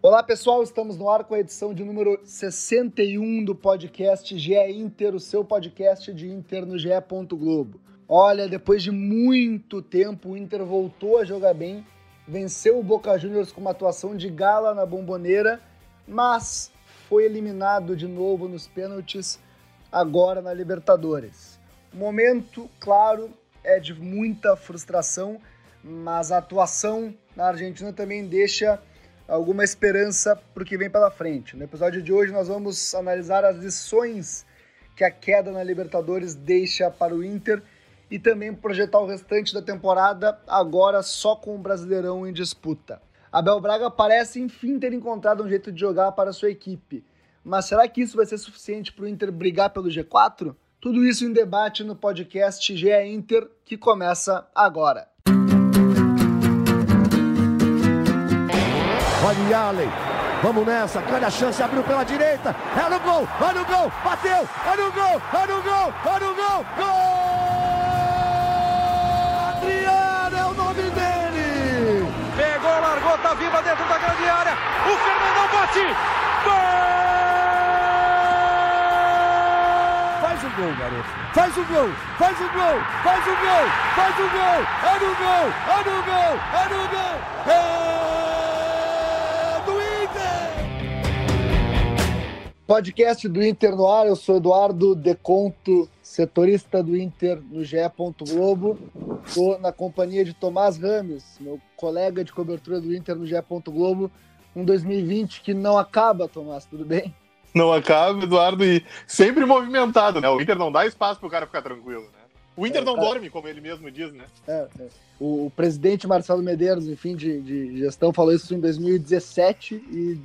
Olá pessoal, estamos no ar com a edição de número 61 do podcast GE Inter, o seu podcast de Inter no GE. Globo. Olha, depois de muito tempo, o Inter voltou a jogar bem, venceu o Boca Juniors com uma atuação de gala na bomboneira, mas foi eliminado de novo nos pênaltis agora na Libertadores. O momento, claro, é de muita frustração, mas a atuação na Argentina também deixa alguma esperança para o que vem pela frente. No episódio de hoje nós vamos analisar as lições que a queda na Libertadores deixa para o Inter e também projetar o restante da temporada agora só com o Brasileirão em disputa. Abel Braga parece enfim ter encontrado um jeito de jogar para sua equipe. Mas será que isso vai ser suficiente para o Inter brigar pelo G4? Tudo isso em debate no podcast GE Inter, que começa agora. Olha Allen. Vamos nessa, grande a chance, abriu pela direita, é no gol, olha o gol, bateu, olha o gol, olha o gol, olha o gol, gol! Adriano é o nome dele! Pegou, largou, tá viva dentro da grande área, o Fernandão bate, gol! Faz o gol, garoto, faz o gol, faz o gol, faz o gol, faz o gol, é no gol, é no gol, é no gol, é... Podcast do Inter no ar, eu sou Eduardo Deconto, setorista do Inter no GE. Globo. Estou na companhia de Tomás Rames, meu colega de cobertura do Inter no GE. Globo. Um 2020 que não acaba, Tomás, tudo bem? Não acaba, Eduardo, e sempre movimentado, né? O Inter não dá espaço para o cara ficar tranquilo, né? O Inter é, não dorme, como ele mesmo diz, né? É, é. O, o, presidente Marcelo Medeiros, enfim, de, de gestão, falou isso em 2017 e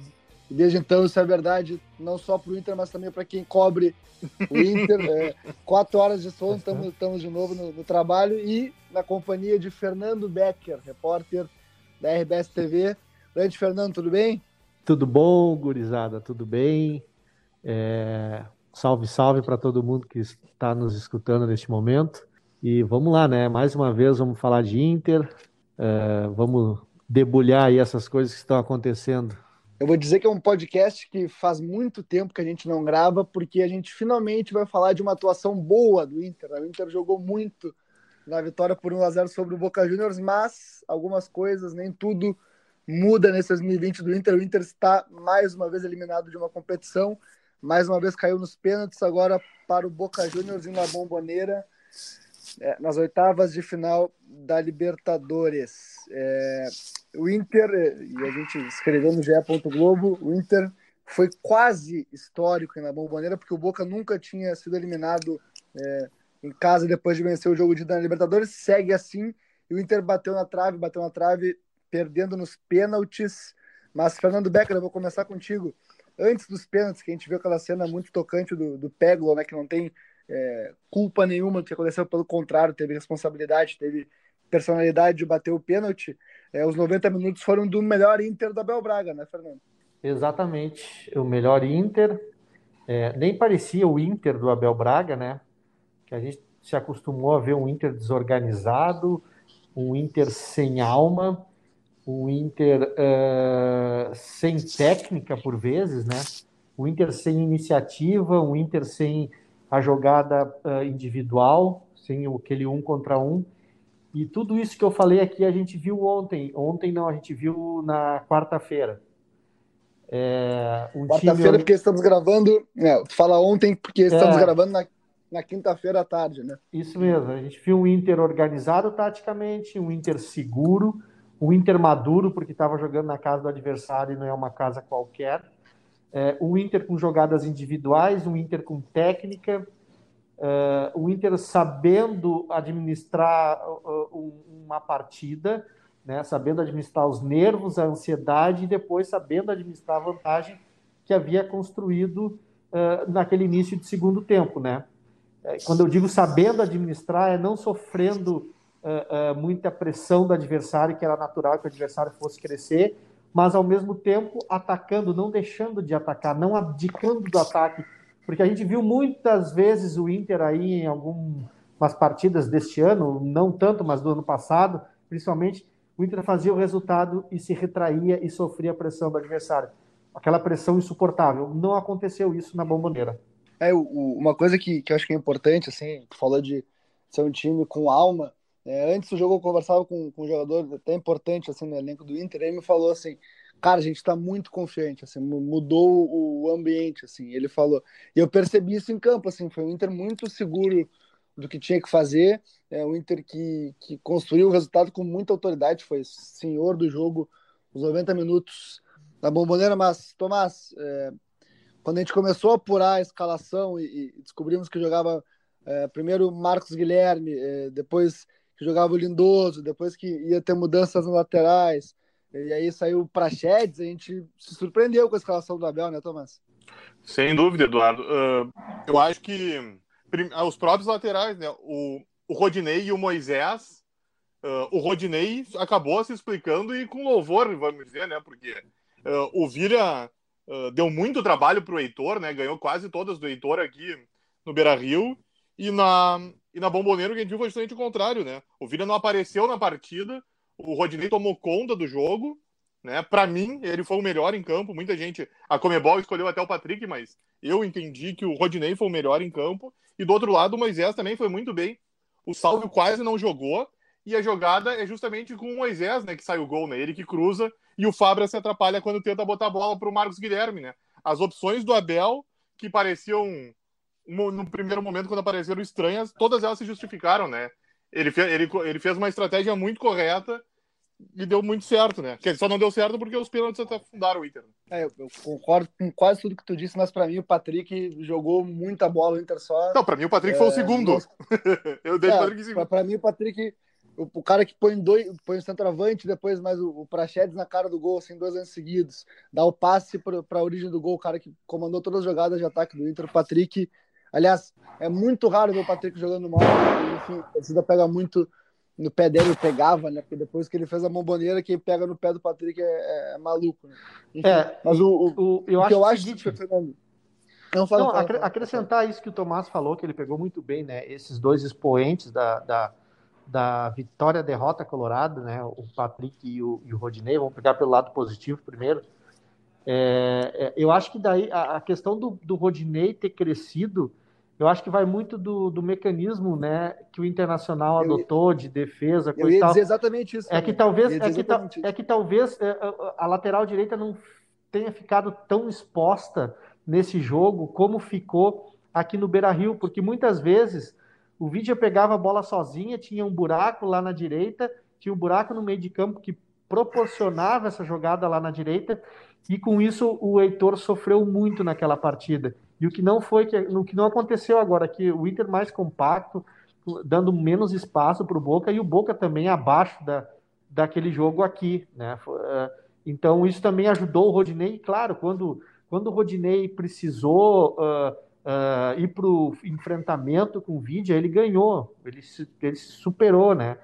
e desde então isso é verdade, não só para o Inter, mas também para quem cobre o Inter. É, quatro horas de sono, estamos de novo no, no, trabalho e na companhia de Fernando Becker, repórter da RBS TV. Grande Fernando, tudo bem? Tudo bom, gurizada, tudo bem? É... Salve, salve para todo mundo que está nos escutando neste momento. E vamos lá, né? Mais uma vez vamos falar de Inter, é... vamos debulhar aí essas coisas que estão acontecendo eu vou dizer que é um podcast que faz muito tempo que a gente não grava, porque a gente finalmente vai falar de uma atuação boa do Inter. O Inter jogou muito na vitória por 1 a 0 sobre o Boca Juniors, mas algumas coisas, nem tudo muda nesse 2020 do Inter. O Inter está mais uma vez eliminado de uma competição, mais uma vez caiu nos pênaltis, agora para o Boca Juniors e na bomboneira é, nas oitavas de final da Libertadores. É, o Inter, e a gente escreveu no GE. Globo, o Inter foi quase histórico na bomboneira, porque o Boca nunca tinha sido eliminado é, em casa depois de vencer o jogo de na Libertadores. Segue assim, e o Inter bateu na trave, bateu na trave, perdendo nos pênaltis. Mas, Fernando Becker, eu vou começar contigo. Antes dos pênaltis, que a gente viu aquela cena muito tocante do, do né, que não tem é, culpa nenhuma do que aconteceu, pelo contrário, teve responsabilidade, teve personalidade de bater o pênalti. É, os 90 minutos foram do melhor Inter da Bel Braga, né, Fernando? Exatamente, o melhor Inter. É, nem parecia o Inter do Abel Braga, né? Que a gente se acostumou a ver um Inter desorganizado, um Inter sem alma, um Inter uh, sem técnica por vezes, né? Um Inter sem iniciativa, um Inter sem a jogada uh, individual, sem aquele um contra um. E tudo isso que eu falei aqui a gente viu ontem. Ontem não, a gente viu na quarta-feira. É, um quarta-feira, time... porque estamos gravando. É, fala ontem, porque estamos é, gravando na, na quinta-feira à tarde, né? Isso mesmo. A gente viu um Inter organizado taticamente, um Inter seguro, um Inter maduro, porque estava jogando na casa do adversário e não é uma casa qualquer é, um Inter com jogadas individuais, um Inter com técnica, é, um Inter sabendo administrar uma partida, né, sabendo administrar os nervos, a ansiedade e depois sabendo administrar a vantagem que havia construído uh, naquele início de segundo tempo, né? É, quando eu digo sabendo administrar, é não sofrendo uh, uh, muita pressão do adversário, que era natural que o adversário fosse crescer, mas ao mesmo tempo atacando, não deixando de atacar, não abdicando do ataque, porque a gente viu muitas vezes o Inter aí em algumas partidas deste ano, não tanto, mas do ano passado, principalmente o Inter fazia o resultado e se retraía e sofria a pressão do adversário. Aquela pressão insuportável. Não aconteceu isso na bomboneira. É, uma coisa que, que eu acho que é importante, assim, tu falou de ser um time com alma. É, antes do jogo eu conversava com, com um jogador até importante assim, no elenco do Inter, ele me falou assim, cara, a gente está muito confiante, assim, mudou o ambiente, assim, ele falou. E eu percebi isso em campo, assim, foi um Inter muito seguro do que tinha que fazer, é o Inter que, que construiu o resultado com muita autoridade, foi senhor do jogo os 90 minutos da bomboneira, mas, Tomás, é, quando a gente começou a apurar a escalação e, e descobrimos que jogava é, primeiro Marcos Guilherme, é, depois que jogava o Lindoso, depois que ia ter mudanças nas laterais, e aí saiu o Prachedes, a gente se surpreendeu com a escalação do Abel, né, Tomás? Sem dúvida, Eduardo. Uh, eu acho que ah, os próprios laterais, né, o, o Rodinei e o Moisés, uh, o Rodinei acabou se explicando e com louvor, vamos dizer, né, porque uh, o Vira deu muito trabalho para o Heitor, né, ganhou quase todas do Heitor aqui no Beira-Rio, e na, e na Bomboneira o Guedinho foi justamente o contrário, né? O Vila não apareceu na partida, o Rodinei tomou conta do jogo, né? Para mim, ele foi o melhor em campo. Muita gente, a Comebol escolheu até o Patrick, mas eu entendi que o Rodinei foi o melhor em campo. E do outro lado, o Moisés também foi muito bem. O Salvio quase não jogou, e a jogada é justamente com o Moisés, né, que sai o gol, né? Ele que cruza e o Fabra se atrapalha quando tenta botar a bola para o Marcos Guilherme, né? As opções do Abel que pareciam no primeiro momento, quando apareceram estranhas, todas elas se justificaram, né? Ele, fez, ele, ele fez uma estratégia muito correta e deu muito certo, né? Que só não deu certo porque os pênaltis até afundaram o Inter. É, eu, eu, concordo com quase tudo que tu disse, mas para mim o Patrick jogou muita bola, o Inter só. Não, para mim o Patrick é, foi o é, segundo. eu dei é, o Patrick em segundo. Para mim o Patrick, o, o, cara que põe dois, põe o centroavante, depois mais o, o Prachedes na cara do gol, assim, dois anos seguidos, dá o passe para a origem do gol, o cara que comandou todas as jogadas de ataque do Inter, o Patrick Aliás, é muito raro ver o Patrick jogando mal. Enfim, a torcida pega muito no pé dele, pegava, né? Porque depois que ele fez a bomboneira, quem pega no pé do Patrick é, é, é maluco. Né? Enfim, é, mas o, o, o eu o que eu acho seguinte, que, Fernando. Não, fala, não fala, fala, acrescentar isso que o Tomás falou, que ele pegou muito bem, né? Esses dois expoentes da, da, da vitória-derrota colorada, né? O Patrick e o, e o Rodinei. Vamos pegar pelo lado positivo primeiro. É, é, eu acho que daí a, a questão do, do Rodinei ter crescido eu acho que vai muito do, do mecanismo né, que o Internacional adotou de defesa. Eu ia tal. dizer exatamente isso. É que talvez, é que, é que talvez é, a lateral direita não tenha ficado tão exposta nesse jogo como ficou aqui no Beira Rio, porque muitas vezes o Vidia pegava a bola sozinha, tinha um buraco lá na direita, tinha um buraco no meio de campo que proporcionava essa jogada lá na direita, e com isso o Heitor sofreu muito naquela partida. E o que não foi, que, o que não aconteceu agora, que o Inter mais compacto, dando menos espaço para o Boca, e o Boca também abaixo da, daquele jogo aqui. Né? É, então, isso também ajudou o Rodinei, claro, quando, quando o Rodinei precisou uh, uh, ir para o enfrentamento com o Vidia, ele ganhou, ele se, ele se superou, né?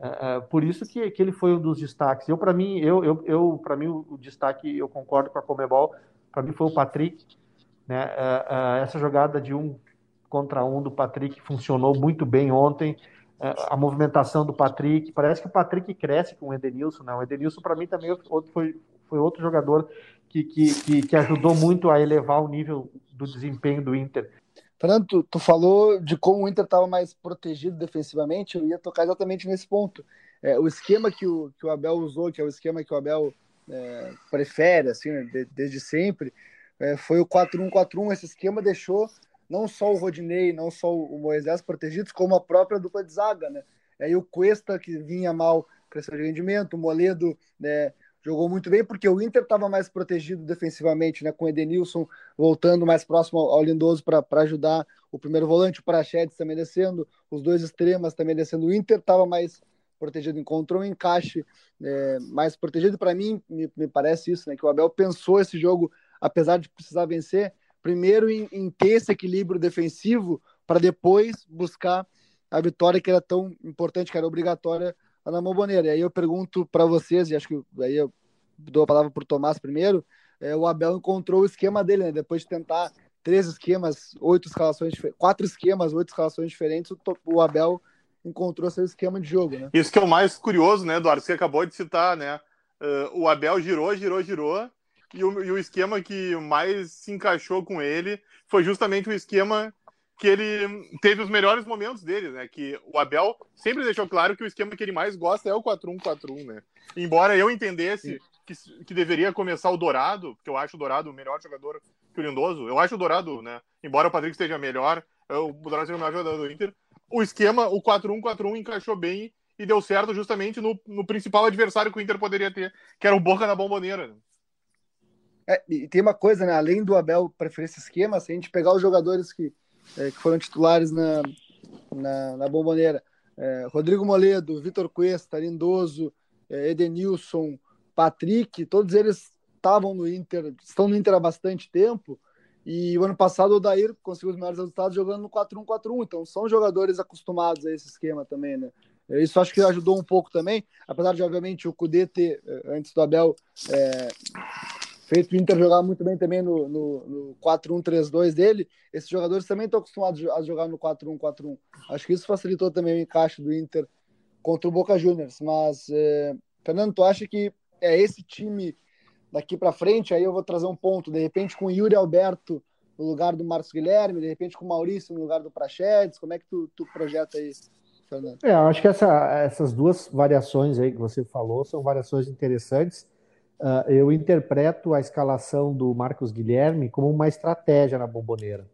Uh, por isso que, que ele foi um dos destaques. Eu, para mim, eu, eu, eu para mim, o, destaque, eu concordo com a Comebol, para mim foi o Patrick, né? Uh, essa jogada de um contra um do Patrick funcionou muito bem ontem. A movimentação do Patrick, parece que o Patrick cresce com o Edenilson. Né? O Edenilson, para mim, também foi, foi outro jogador que, que, que, que, ajudou muito a elevar o nível do desempenho do Inter. Fernando, tu, tu falou de como o Inter estava mais protegido defensivamente, eu ia tocar exatamente nesse ponto. É, o esquema que o, que o Abel usou, que é o esquema que o Abel é, prefere, assim, né, de, desde sempre, é, foi o 4-1-4-1. Esse esquema deixou não só o Rodinei, não só o Moisés protegidos, como a própria dupla de zaga, né? Aí o Cuesta, que vinha mal, cresceu de rendimento, o Moledo né, jogou muito bem, porque o Inter estava mais protegido defensivamente, né? Com o Edenilson voltando mais próximo ao Lindoso para ajudar o primeiro volante, o Prachedes também descendo, os dois extremas também descendo. O Inter estava mais protegido, encontrou um encaixe é, mais protegido. Para mim, me, me, parece isso, né? Que o Abel pensou esse jogo apesar de precisar vencer, primeiro em, em ter esse equilíbrio defensivo para depois buscar a vitória que era tão importante, que era obrigatória na Momboneira. E aí eu pergunto para vocês, e acho que aí eu dou a palavra para o Tomás primeiro, é, o Abel encontrou o esquema dele, né? Depois de tentar três esquemas, oito escalações, quatro esquemas, oito escalações diferentes, o, o Abel encontrou seu esquema de jogo, né? Isso que é o mais curioso, né, Eduardo? Você acabou de citar, né? Uh, o Abel girou, girou, girou, e o, e o esquema que mais se encaixou com ele foi justamente o esquema que ele teve os melhores momentos dele, né? Que o Abel sempre deixou claro que o esquema que ele mais gosta é o 4-1-4-1, né? Embora eu entendesse que, que deveria começar o Dourado, porque eu acho o Dourado o melhor jogador que o Lindoso, eu acho o Dourado, né? Embora o Patrick esteja melhor, o Dourado seja o melhor jogador do Inter, o esquema, o 4-1-4-1 encaixou bem e deu certo justamente no, no, principal adversário que o Inter poderia ter, que era o Boca na bomboneira. É, e tem uma coisa, né? Além do Abel preferir esse esquema, se a gente pegar os jogadores que, é, que foram titulares na, na, na bomboneira, é, Rodrigo Moledo, Vitor Cuesta, Lindoso, é, Edenilson, Patrick, todos eles estavam no Inter, estão no Inter há bastante tempo. E o ano passado o Dair conseguiu os melhores resultados jogando no 4-1-4-1. Então são jogadores acostumados a esse esquema também, né? Isso acho que ajudou um pouco também, apesar de, obviamente, o Cudê ter, eh, antes do Abel, é, feito o Inter jogar muito bem também no, no, no 4-1-3-2 dele, esses jogadores também estão acostumados a jogar no 4-1-4-1. Acho que isso facilitou também o encaixe do Inter contra o Boca Juniors. Mas, é, Fernando, tu acha que é esse time daqui para frente? Aí eu vou trazer um ponto, de repente com o Yuri Alberto no lugar do Marcos Guilherme, de repente com o Maurício no lugar do Prachedes, como é que tu, tu projeta isso? Fernando? É, eu acho que essa, essas duas variações aí que você falou são variações interessantes. Uh, eu interpreto a escalação do Marcos Guilherme como uma estratégia na bomboneira.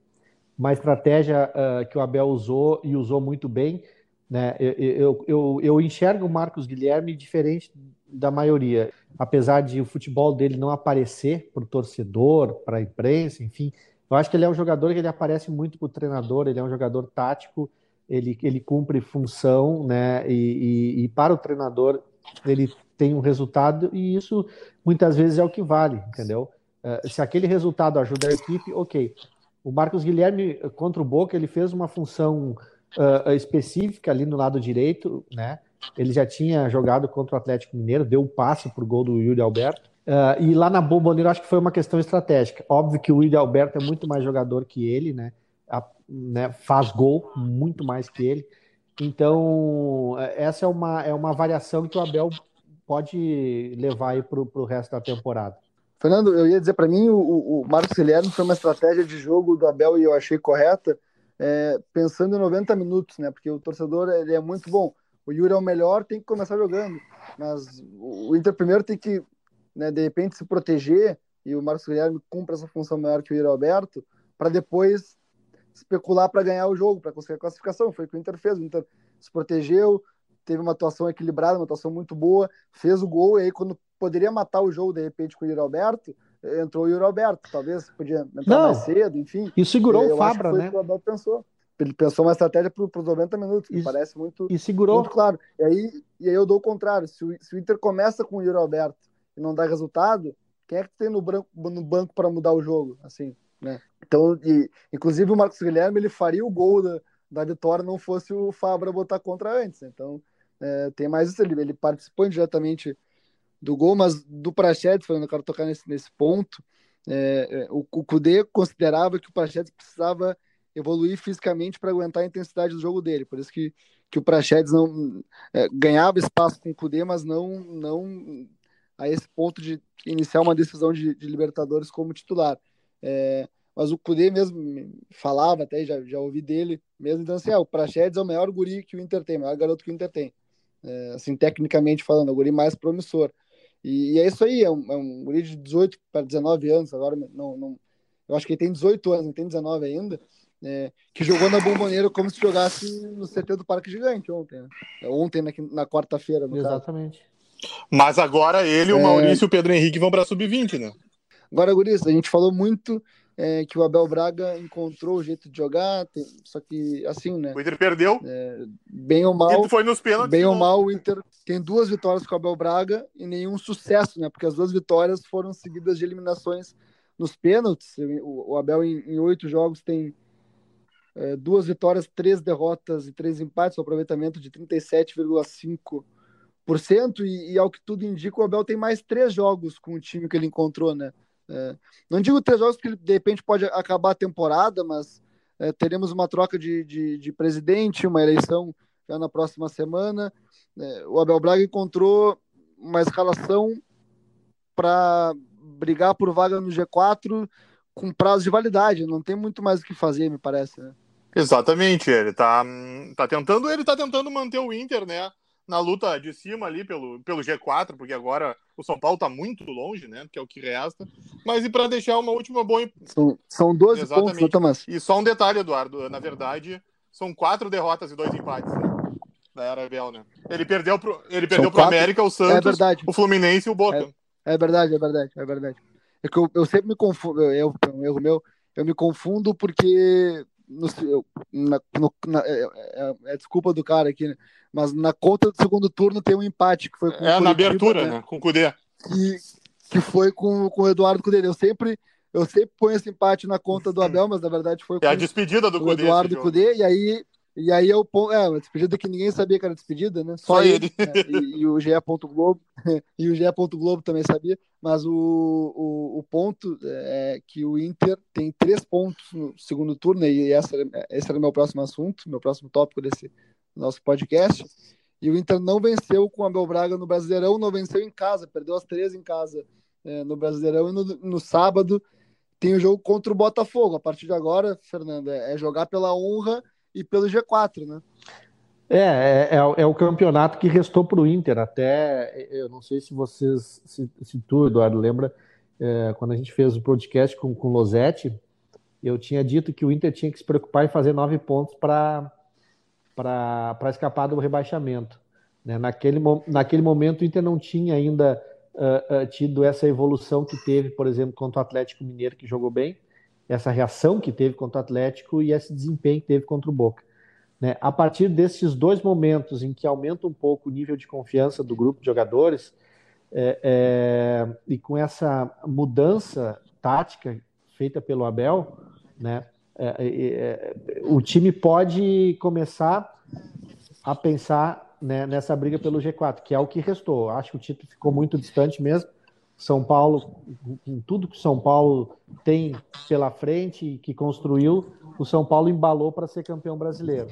Uma estratégia uh, que o Abel usou e usou muito bem. Né? Eu, eu, eu, eu enxergo o Marcos Guilherme diferente da maioria. Apesar de o futebol dele não aparecer para o torcedor, para a imprensa, enfim, eu acho que ele é um jogador que ele aparece muito para o treinador, ele é um jogador tático, ele, ele cumpre função, né? E, e, e, para o treinador ele tem um resultado e isso muitas vezes é o que vale, entendeu? Uh, se aquele resultado ajuda a equipe, ok. O Marcos Guilherme contra o Boca ele fez uma função uh, específica ali no lado direito, né? Ele já tinha jogado contra o Atlético Mineiro, deu um passe para o gol do Yuri Alberto. Uh, e lá na Bomboneira acho que foi uma questão estratégica. Óbvio que o Yuri Alberto é muito mais jogador que ele, né? A, né, faz gol muito mais que ele. Então, essa é uma, é uma variação que o Abel pode levar aí para o resto da temporada. Fernando, eu ia dizer para mim, o, o Marcos Guilherme foi uma estratégia de jogo do Abel e eu achei correta, é, pensando em 90 minutos, né? Porque o torcedor ele é muito bom. O Yuri é o melhor, tem que começar jogando. Mas o Inter primeiro tem que, né, de repente, se proteger e o Marcos Guilherme cumpre essa função maior que o Yuri Alberto, para depois especular para ganhar o jogo, para conseguir a classificação. Foi o que o Inter fez. O Inter se protegeu, teve uma atuação equilibrada, uma atuação muito boa, fez o gol, e aí quando poderia matar o jogo, de repente, com o Yuri Alberto, entrou o Yuri Alberto. Talvez podia entrar Não, mais cedo, enfim. E segurou o Fabra, né? o Abel pensou. Ele pensou uma estratégia para os 90 minutos, que e, parece muito, e segurou. muito claro. E aí, e aí eu dou o contrário. Se o, se o Inter começa com o Yuri Alberto e não dá resultado, quem é que tem no, branco, no banco para mudar o jogo? Assim, né? Então, e, inclusive o Marcos Guilherme ele faria o gol da, da vitória não fosse o Fabra botar contra antes. Então, é, tem mais. Ele, ele participou indiretamente do gol, mas do Prachedes, falando, eu quero tocar nesse, nesse ponto. É, é o, o Kudê considerava que o Prachedes precisava evoluir fisicamente para aguentar a intensidade do jogo dele. Por isso que, que o Prachedes não é, ganhava espaço com o Kudê, mas não, não a esse ponto de iniciar uma decisão de, de Libertadores como titular. É, mas o Cudê mesmo falava, até já, já ouvi dele mesmo, então assim, ah, o Praxedes é o maior guri que o Inter tem, o maior garoto que o Inter tem. É, assim, tecnicamente falando, é o guri mais promissor. E, e é isso aí, é um, é um guri de 18 para 19 anos, agora não, não, eu acho que ele tem 18 anos, não tem 19 ainda, é, que jogou na Bomboneira como se jogasse no CT do Parque Gigante ontem, né? É, ontem, na, na quarta-feira, Exatamente. Caso. Mas agora ele, o é. Maurício e o Pedro Henrique vão para sub-20, né? Agora, Guris, a gente falou muito é, que o Abel Braga encontrou o jeito de jogar, tem, só que assim, né? O Inter perdeu. É, bem ou mal. E foi nos pênaltis. Bem ou mal, o Inter tem duas vitórias com o Abel Braga e nenhum sucesso, né? Porque as duas vitórias foram seguidas de eliminações nos pênaltis. O, o Abel, em, em oito jogos, tem é, duas vitórias, três derrotas e três empates, um aproveitamento de 37,5%. E, e ao que tudo indica, o Abel tem mais três jogos com o time que ele encontrou, né? É, não digo três jogos que de repente pode acabar a temporada, mas é, teremos uma troca de, de, de, presidente, uma eleição já na próxima semana. É, o Abel Braga encontrou uma escalação para brigar por vaga no G4 com prazo de validade. Não tem muito mais o que fazer, me parece. Né? Exatamente, ele tá, tá tentando, ele tá tentando manter o Inter, né? Na luta de cima ali pelo, pelo G4, porque agora o São Paulo tá muito longe, né? Que é o que resta. Mas e para deixar uma última boa. São, são 12 Exatamente. pontos, né, Thomas? E só um detalhe, Eduardo. Na verdade, são quatro derrotas e dois empates. Né? Da Arabel, né? Ele perdeu pro, ele perdeu pro América, o Santos, é o Fluminense e o Boca. É, é verdade, é verdade, é verdade. É que eu, eu sempre me confundo, eu, é um erro meu, eu me confundo porque no, na, no, na, é, é, é, desculpa do cara aqui, né? mas na conta do segundo turno tem um empate que foi com É, na abertura, né? né? Com o Cudê. Que, que foi com, com o Eduardo Cudê. Eu sempre, eu sempre ponho esse empate na conta do Abel, mas na verdade foi com, é a despedida do o Eduardo Cudê, e aí e aí eu ponho, é, uma despedida que ninguém sabia que era despedida, né? Só, Só ele. ele. Né? E, e, o GE. Globo, e o GE. Globo também sabia, mas o, o, o, ponto é que o Inter tem três pontos no segundo turno, e essa, esse era o meu próximo assunto, meu próximo tópico desse nosso podcast. E o Inter não venceu com a Abel Braga no Brasileirão, não venceu em casa, perdeu as três em casa é, no Brasileirão, e no, no sábado tem o jogo contra o Botafogo. A partir de agora, Fernando, é, é jogar pela honra e pelo G4, né? É, é, é, é o campeonato que restou para o Inter. Até, eu não sei se vocês, se, se tu, Eduardo, lembra, é, quando a gente fez o podcast com, com o Losetti, eu tinha dito que o Inter tinha que se preocupar em fazer nove pontos para escapar do rebaixamento. Né? Naquele, naquele momento, o Inter não tinha ainda uh, uh, tido essa evolução que teve, por exemplo, contra o Atlético Mineiro, que jogou bem essa reação que teve contra o Atlético e esse desempenho que teve contra o Boca. Né? A partir desses dois momentos em que aumenta um pouco o nível de confiança do grupo de jogadores, é, é, e com essa mudança tática feita pelo Abel, né, é, é, é o time pode começar a pensar né, nessa briga pelo G4, que é o que restou. Acho que o título ficou muito distante mesmo. São Paulo, em tudo que São Paulo tem pela frente e que construiu, o São Paulo embalou para ser campeão brasileiro.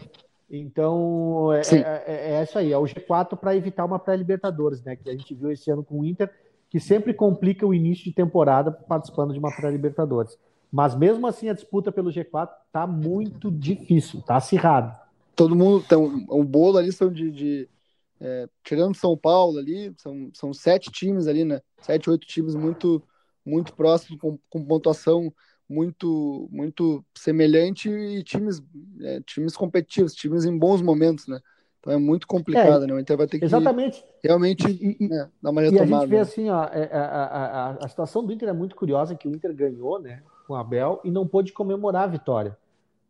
Então, é, é, é, é, isso aí, é o G4 para evitar uma pré-Libertadores, né? Que a gente viu esse ano com o Inter, que sempre complica o início de temporada participando de uma pré-Libertadores. Mas mesmo assim, a disputa pelo G4 tá muito difícil, tá acirrado. Todo mundo tem um, um bolo ali são de, de é, tirando São Paulo ali, são, são sete times ali, né? Sete, oito times muito, muito próximos, com, com pontuação muito, muito semelhante e times, é, times competitivos, times em bons momentos, né? Então é muito complicado, é, né? O Inter vai ter que exatamente. realmente e, e, né, dar uma retomada. E a gente vê né? assim, ó, é, a, a, a, a, situação do Inter é muito curiosa, que o Inter ganhou, né, com o Abel e não pôde comemorar a vitória.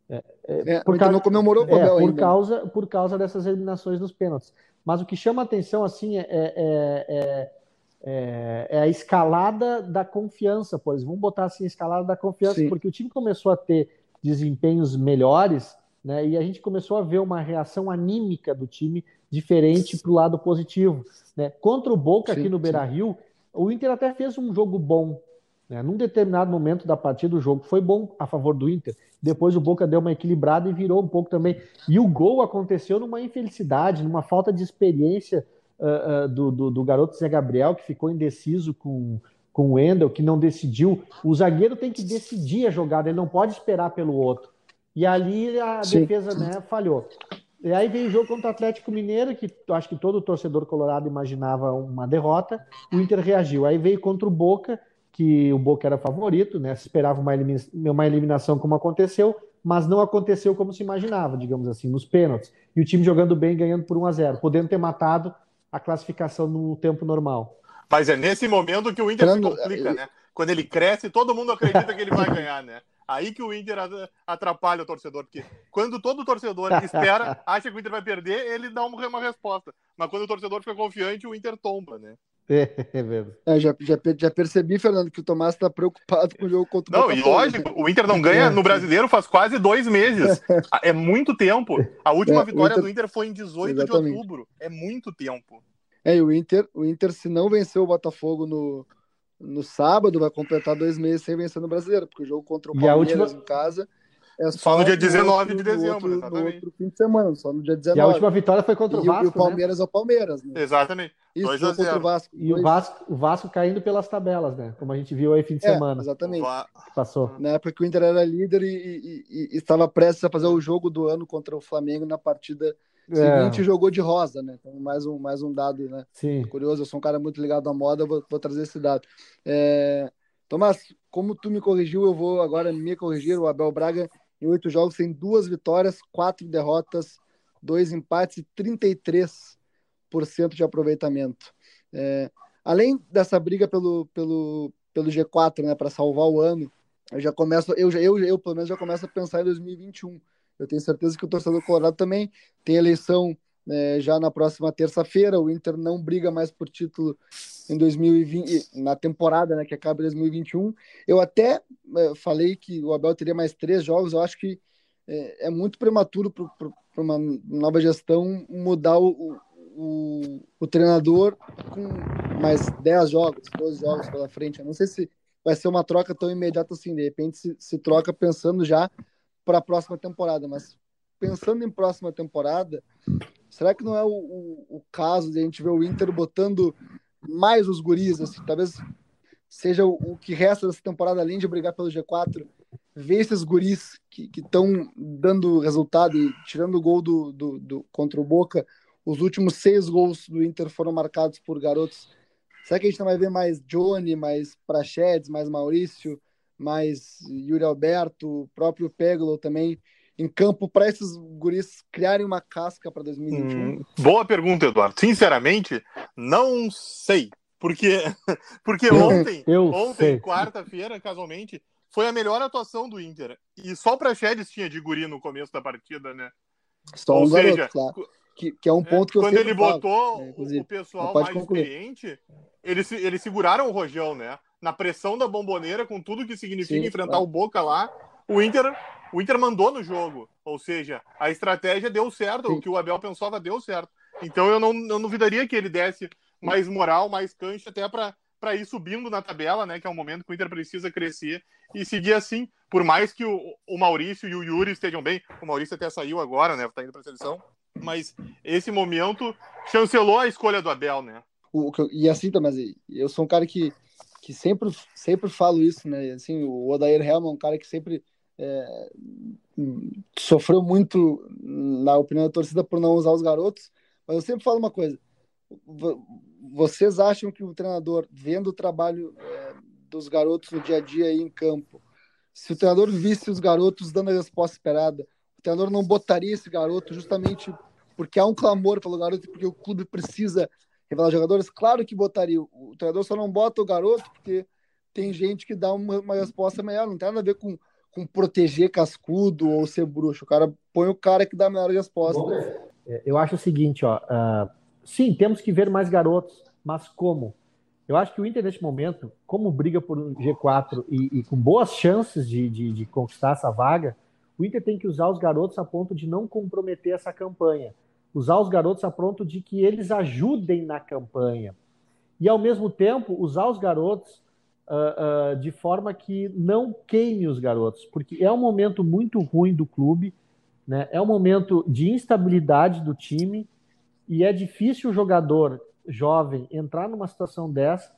É, é, é por causa, não comemorou com o Abel por. Causa, por causa dessas eliminações nos pênaltis. Mas o que chama atenção assim é, é, é, é, a escalada da confiança, por exemplo. Vamos botar assim a escalada da confiança, Sim. porque o time começou a ter desempenhos melhores, né? E a gente começou a ver uma reação anímica do time diferente para o lado positivo. Né? Contra o Boca sim, aqui no Beira Rio, o Inter até fez um jogo bom. Né? Num determinado momento da partida, o jogo foi bom a favor do Inter. Depois o Boca deu uma equilibrada e virou um pouco também. E o gol aconteceu numa infelicidade, numa falta de experiência uh, uh, do, do, do, garoto Zé Gabriel, que ficou indeciso com, com o Wendel, que não decidiu. O zagueiro tem que decidir a jogada, ele não pode esperar pelo outro. E ali a Sim. defesa né, falhou. E aí veio o jogo contra o Atlético Mineiro, que acho que todo torcedor colorado imaginava uma derrota. O Inter reagiu. Aí veio contra o Boca que o Boca era favorito, né? Se esperava uma, elimina uma eliminação como aconteceu, mas não aconteceu como se imaginava, digamos assim, nos pênaltis. E o time jogando bem, ganhando por 1 a 0, podendo ter matado a classificação no tempo normal. Mas é nesse momento que o Inter se complica, né? Quando ele cresce, todo mundo acredita que ele vai ganhar, né? Aí que o Inter atrapalha o torcedor, porque quando todo torcedor espera acha que o Inter vai perder, ele dá uma resposta. Mas quando o torcedor fica confiante, o Inter tomba, né? É, é verdade. É, já, já, já, percebi, Fernando, que o Tomás está preocupado com o jogo contra o Não, Botafogo. e lógico, o Inter não ganha no brasileiro faz quase dois meses. É muito tempo. A última é, vitória Inter... do Inter foi em 18 Exatamente. de outubro. É muito tempo. É, e o Inter, o Inter, se não venceu o Botafogo no, no sábado, vai completar dois meses sem vencer no brasileiro, porque o jogo contra o Palmeiras última... em casa É Só no dia 19 outro- de dezembro, no outro, no outro fim de semana, só no dia 19. E a última vitória foi contra o E o- Vasco, e o né? Palmeiras é o Palmeiras, né? Exatamente. Isso, 2 a jogo contra 0. o Vasco. E o Dois- Vasco, o Vasco caindo pelas tabelas, né? Como a gente viu aí fim de É, semana exatamente. Va- que passou. Na época que o Inter era líder e, e- e- e estava prestes a fazer o jogo do ano contra o Flamengo na partida seguinte É, jogou de rosa, né? Então, mais um, mais um dado, né? sim. Curioso, eu sou um cara muito ligado à moda, eu vou, vou trazer esse dado. É, Tomás, como tu me corrigiu, eu vou agora me corrigir. O Abel Braga, em oito jogos, tem duas vitórias, quatro derrotas, dois empates e 33% de aproveitamento. É, além dessa briga pelo, pelo, pelo G4, né, para salvar o ano, eu já começo, eu, eu, eu pelo menos já começo a pensar em 2021. Eu tenho certeza que o torcedor colorado também tem eleição é, já na próxima terça-feira. O Inter não briga mais por título em 2020, na temporada né, que acaba em 2021. Eu até é, falei que o Abel teria mais três jogos. Eu acho que é, é muito prematuro para uma nova gestão mudar o, o, o, treinador com mais 10 jogos, 12 jogos pela frente. Eu não sei se vai ser uma troca tão imediata assim. De repente se, se troca pensando já para a próxima temporada, mas pensando em próxima temporada, será que não é o, o, o caso de a gente ver o Inter botando mais os guris, assim, talvez seja o, que resta dessa temporada, além de brigar pelo G4, ver esses guris que estão dando resultado e tirando o gol do, do, do, contra o Boca, os últimos seis gols do Inter foram marcados por garotos. Será que a gente não vai ver mais Johnny, mais Prachedes, mais Maurício, mais Yuri Alberto, o próprio Peglo também em campo para esses guris criarem uma casca para 2021? Hum, boa pergunta, Eduardo. Sinceramente, não sei. Porque, porque ontem, Eu ontem quarta-feira, casualmente, foi a melhor atuação do Inter. E só o Praxedes tinha de guri no começo da partida, né? Só Ou um garoto, seja, claro. Que, que é um ponto que eu Quando ele falo. botou né, o- pessoal mais concluir. experiente, eles, eles seguraram o Rojão, né? Na pressão da bomboneira, com tudo que significa Sim, enfrentar claro. o Boca lá, o Inter, o Inter mandou no jogo. Ou seja, a estratégia deu certo, Sim. o que o Abel pensava deu certo. Então eu não, não duvidaria que ele desse mais moral, mais cancha, até para ir subindo na tabela, né? Que é um momento que o Inter precisa crescer e seguir assim. Por mais que o, o Maurício e o Yuri estejam bem, o Maurício até saiu agora, né? Tá indo para a seleção. Mas esse momento chancelou a escolha do Abel, né? O, e assim, Tomás, eu sou um cara que, que sempre, sempre falo isso, né? Assim, o Odair Helman é um cara que sempre é, sofreu muito, na opinião da torcida, por não usar os garotos. Mas eu sempre falo uma coisa: vo- vocês acham que o treinador, vendo o trabalho é, dos garotos no dia a dia aí em campo, se o treinador visse os garotos dando a resposta esperada, o treinador não botaria esse garoto justamente porque há um clamor pelo garoto porque o clube precisa revelar jogadores? Claro que botaria. O treinador só não bota o garoto porque tem gente que dá uma, uma resposta melhor. Não tem nada a ver com, com proteger cascudo ou ser bruxo. O cara põe o cara que dá a melhor resposta. É, Eu acho o seguinte, ó. ah, sim, temos que ver mais garotos, mas como? Eu acho que o Inter, neste momento, como briga por um G4 e, e com boas chances de, de, de conquistar essa vaga, o Inter tem que usar os garotos a ponto de não comprometer essa campanha. Usar os garotos a ponto de que eles ajudem na campanha. E, ao mesmo tempo, usar os garotos ah, ah, de forma que não queime os garotos, porque é um momento muito ruim do clube, né? É um momento de instabilidade do time e é difícil o jogador jovem entrar numa situação dessa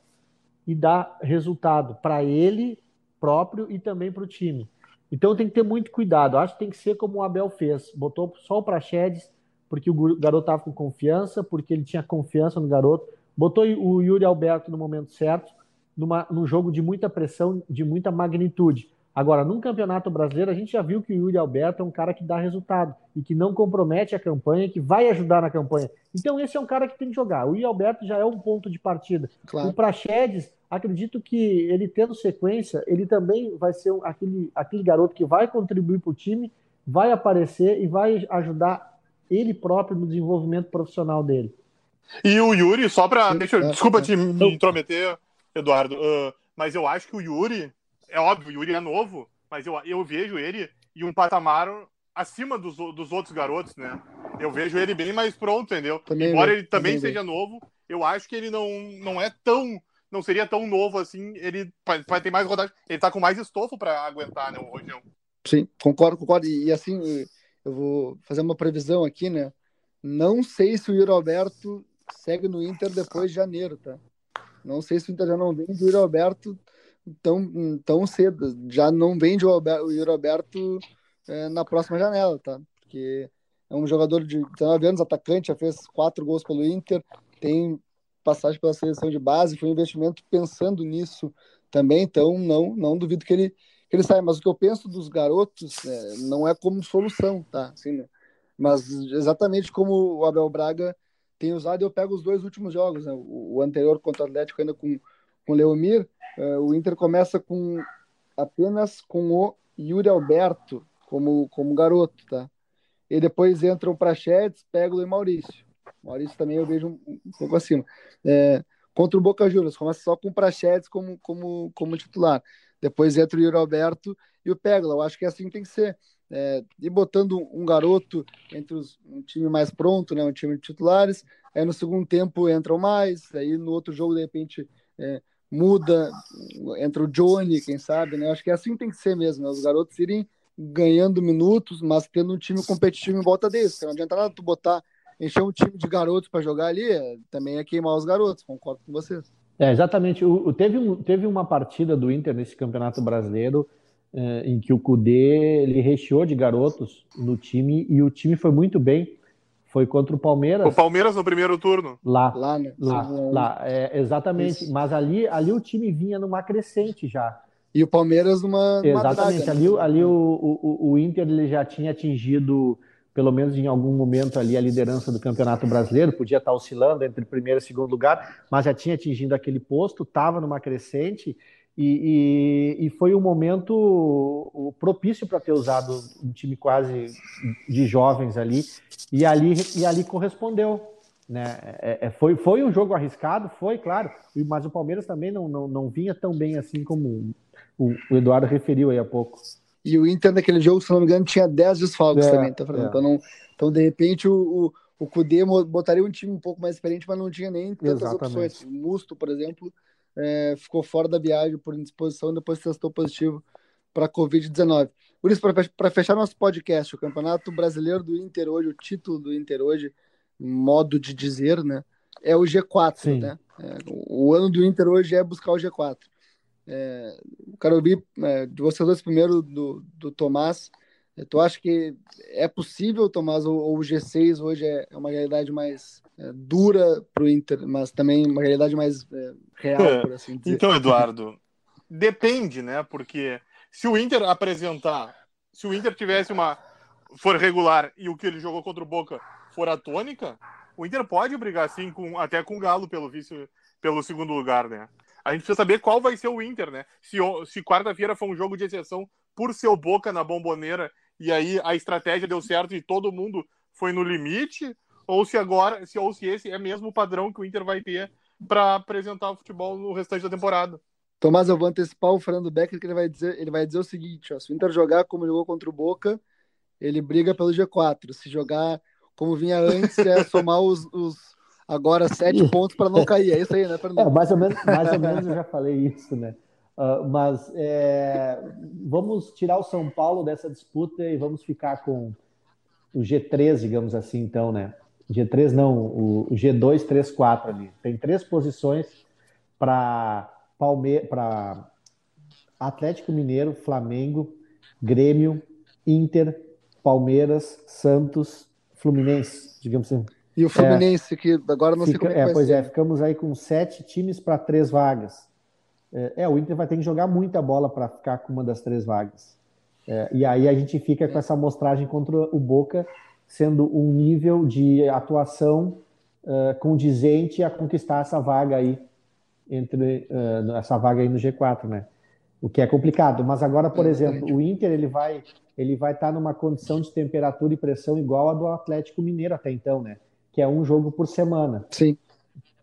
e dar resultado para ele próprio e também para o time. Então tem que ter muito cuidado. Acho que tem que ser como o Abel fez. Botou só o Praxedes porque o garoto estava com confiança, porque ele tinha confiança no garoto. Botou o Yuri Alberto no momento certo, numa, num jogo de muita pressão, de muita magnitude. Agora, num campeonato brasileiro, a gente já viu que o Yuri Alberto é um cara que dá resultado e que não compromete a campanha, que vai ajudar na campanha. Então, esse é um cara que tem que jogar. O Yuri Alberto já é um ponto de partida. Claro. O Praxedes, acredito que ele tendo sequência, ele também vai ser um- aquele, aquele garoto que vai contribuir para o time, vai aparecer e vai ajudar ele próprio no desenvolvimento profissional dele. E o Yuri, só eu- é, desculpa é. te me intrometer, Eduardo, ah, mas eu acho que o Yuri, é óbvio, o Yuri é novo, mas eu, eu vejo ele em um patamar acima dos, dos outros garotos, né? Eu vejo ele bem mais pronto, entendeu? Também Embora ele também também seja novo, eu acho que ele não, não é tão. Não seria tão novo assim. Ele vai, ter mais rodagem. Ele tá com mais estofo pra aguentar, né, o Rojão? Sim, concordo, concordo. E, e, assim, eu vou fazer uma previsão aqui, né? Não sei se o Yuri Alberto segue no Inter depois de janeiro, tá? Não sei se o Inter já não vende o Yuri Alberto tão, tão cedo. Já não vende o, Alberto, o Yuri Alberto é, na próxima janela, tá? Porque é um jogador de 19 anos, atacante, já fez quatro gols pelo Inter, tem passagem pela seleção de base, foi um investimento pensando nisso também, então não, não duvido que ele, que ele saia. Mas o que eu penso dos garotos é, não é como solução, tá? Assim, né? Mas exatamente como o Abel Braga tem usado, eu pego os dois últimos jogos, né? o, o, anterior contra o Atlético ainda com, com o Leomir, é, o Inter começa com apenas com o Yuri Alberto como, como garoto, tá? E depois entram o Prachetes, pega o Maurício. Maurício também eu vejo um, um pouco acima. É, contra o Boca Juniors, começa só com o Prachetes como, como, como titular. Depois entra o Yuri Alberto e o Pegla. Eu acho que é assim tem que ser. É, e botando um garoto entre os, um time mais pronto, né, um time de titulares. Aí no segundo tempo entram mais. Aí no outro jogo, de repente, é, muda. Entra o Johnny, quem sabe. Né? Acho que é assim tem que ser mesmo. Né? Os garotos irem ganhando minutos, mas tendo um time competitivo em volta deles. Não adianta nada tu botar encher um time de garotos para jogar ali, é, também é queimar os garotos, concordo com vocês. É, exatamente. O, teve, um, teve uma partida do Inter nesse Campeonato Brasileiro em que o Cudê ele recheou de garotos no time e o time foi muito bem. Foi contra o Palmeiras. O Palmeiras no primeiro turno. Lá. Lá, né? Lá, lá é, exatamente. Isso. Mas ali, ali o time vinha numa crescente já. E o Palmeiras numa. Exatamente. Draga, ali, né? ali o, o, o Inter ele já tinha atingido pelo menos em algum momento ali, a liderança do Campeonato Brasileiro, podia estar oscilando entre primeiro e segundo lugar, mas já tinha atingido aquele posto, estava numa crescente, e, e, e, foi um momento propício para ter usado um time quase de jovens ali, e ali, e ali correspondeu. Né? É, é, foi, foi um jogo arriscado, foi, claro, mas o Palmeiras também não, não, não vinha tão bem assim como o, o Eduardo referiu aí há pouco. E o Inter naquele jogo, se não me engano, tinha 10 desfalques é, também, tá falando. É. Então, não, então, de repente, o, o, o Kudê botaria um time um pouco mais experiente, mas não tinha nem tantas Exatamente. opções. O Musto, por exemplo, é, ficou fora da viagem por indisposição e depois testou positivo para a Covid-19. Por isso, para fechar nosso podcast, o Campeonato Brasileiro do Inter hoje, o título do Inter hoje, modo de dizer, né? É o G4, Sim. né? É, o ano do Inter hoje é buscar o G4. É, quero ouvir é, de vocês dois primeiro, do, do Tomás. É, tu acha que é possível, Tomás, ou, o G6 hoje é, é uma realidade mais é, dura para o Inter, mas também uma realidade mais é, real, por assim dizer? Então, Eduardo, depende, né? Porque se o Inter apresentar, se o Inter tivesse uma. for regular e o que ele jogou contra o Boca for a tônica, o Inter pode brigar sim com, até com o Galo pelo vice, pelo segundo lugar, né? a gente precisa saber qual vai ser o Inter, né? Se, se quarta-feira foi um jogo de exceção por seu Boca na bomboneira e aí a estratégia deu certo e todo mundo foi no limite, ou se agora, se, ou se esse é mesmo o padrão que o Inter vai ter para apresentar o futebol no restante da temporada. Tomás, eu vou antecipar o Fernando Becker, que ele vai dizer, ele vai dizer o seguinte: ó, se o Inter jogar como jogou contra o Boca, ele briga pelo G4. Se jogar como vinha antes, é somar os, os agora sete pontos para não cair. É isso aí, né, Fernando? É, mais, ou menos, mais ou menos eu já falei isso, né? Uh, mas é, vamos tirar o São Paulo dessa disputa e vamos ficar com o G3, digamos assim, então, né? G3 não, o G2, 3, 4 ali. Tem três posições para Palmeiras, para Atlético Mineiro, Flamengo, Grêmio, Inter, Palmeiras, Santos, Fluminense, digamos assim. E o Fluminense, é, que agora não fica, sei como é, é Pois é, ficamos aí com sete times para três vagas. É, é, o Inter vai ter que jogar muita bola para ficar com uma das três vagas. É, e aí a gente fica com essa amostragem contra o Boca, sendo um nível de atuação uh, condizente a conquistar essa vaga aí, entre uh, essa vaga aí no G4, né? O que é complicado. Mas agora, por exemplo, o Inter ele vai ele vai estar tá numa condição de temperatura e pressão igual a do Atlético Mineiro até então, né? que é um jogo por semana. Sim.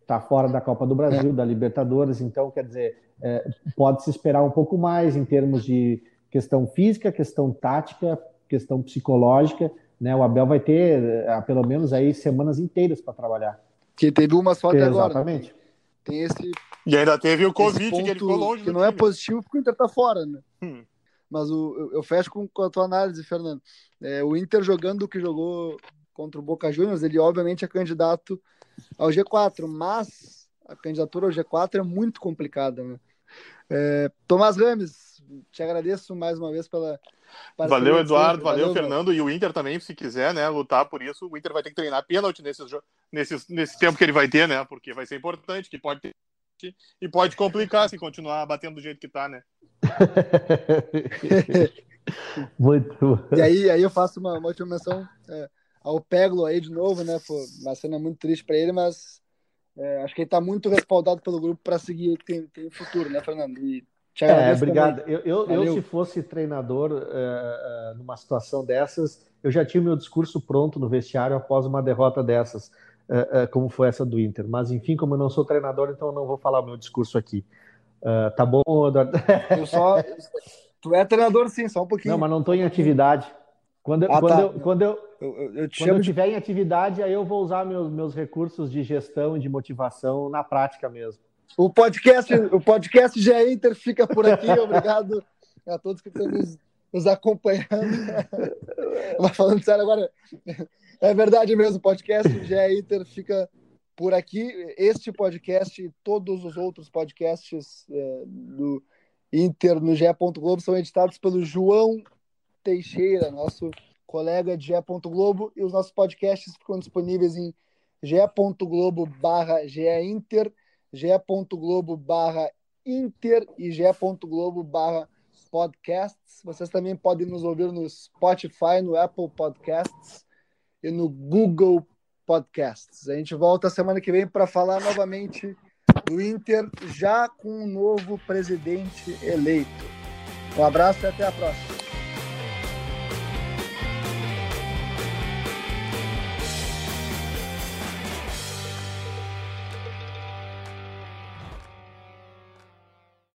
Está fora da Copa do Brasil, é. da Libertadores, então, quer dizer, é, pode-se esperar um pouco mais em termos de questão física, questão tática, questão psicológica. Né? O Abel vai ter, é, pelo menos, aí semanas inteiras para trabalhar. Que teve uma só até agora. Né? Exatamente. Tem esse. E ainda teve o Covid, que ele ficou longe. Que não é time. é positivo porque o Inter está fora, né? Hum. Mas o, eu, eu fecho com, com, a tua análise, Fernando. É, o Inter jogando o que jogou contra o Boca Juniors, ele obviamente é candidato ao G4, mas a candidatura ao G4 é muito complicada. Né? É, Tomás Rames, te agradeço mais uma vez pela. Valeu, Eduardo, valeu, valeu, Fernando. E o Inter também, se quiser né, lutar por isso, o Inter vai ter que treinar pênalti nesse, nesse, nesse tempo que ele vai ter, né? Porque vai ser importante, que pode ter e pode complicar se continuar batendo do jeito que tá, né? muito. E aí, aí eu faço uma, uma última menção é, ao Peglo aí de novo, né? Pô, uma cena muito triste para ele, mas é, acho que ele tá muito respaldado pelo grupo para seguir, tem, tem futuro, né, Fernando? E é, obrigado. Eu, eu, eu, se fosse treinador uh, uh, numa situação dessas, eu já tinha o meu discurso pronto no vestiário após uma derrota dessas, uh, como foi essa do Inter. Mas, enfim, como eu não sou treinador, então eu não vou falar o meu discurso aqui. tá bom, Eduardo? Eu só... Tu é treinador, sim, só um pouquinho. Não, mas não estou em atividade. Quando, eu, ah, quando, tá. eu, quando eu, eu, eu, eu quando eu estiver de... em atividade, aí eu vou usar meus, meus recursos de gestão e de motivação na prática mesmo. O podcast, o podcast já Inter fica por aqui. Obrigado a todos que estão nos, nos acompanhando. Mas falando sério agora, é verdade mesmo, o podcast já Inter fica por aqui. Este podcast e todos os outros podcasts é, do Inter no GE. Globo são editados pelo João Teixeira, nosso colega de GE. Globo, e os nossos podcasts ficam disponíveis em ge.globo barra Inter ge.globo barra Inter e ge.globo barra podcasts. Vocês também podem nos ouvir no Spotify, no Apple Podcasts e no Google Podcasts. A gente volta semana que vem para falar novamente do Inter, já com um novo presidente eleito. Um abraço e até a próxima.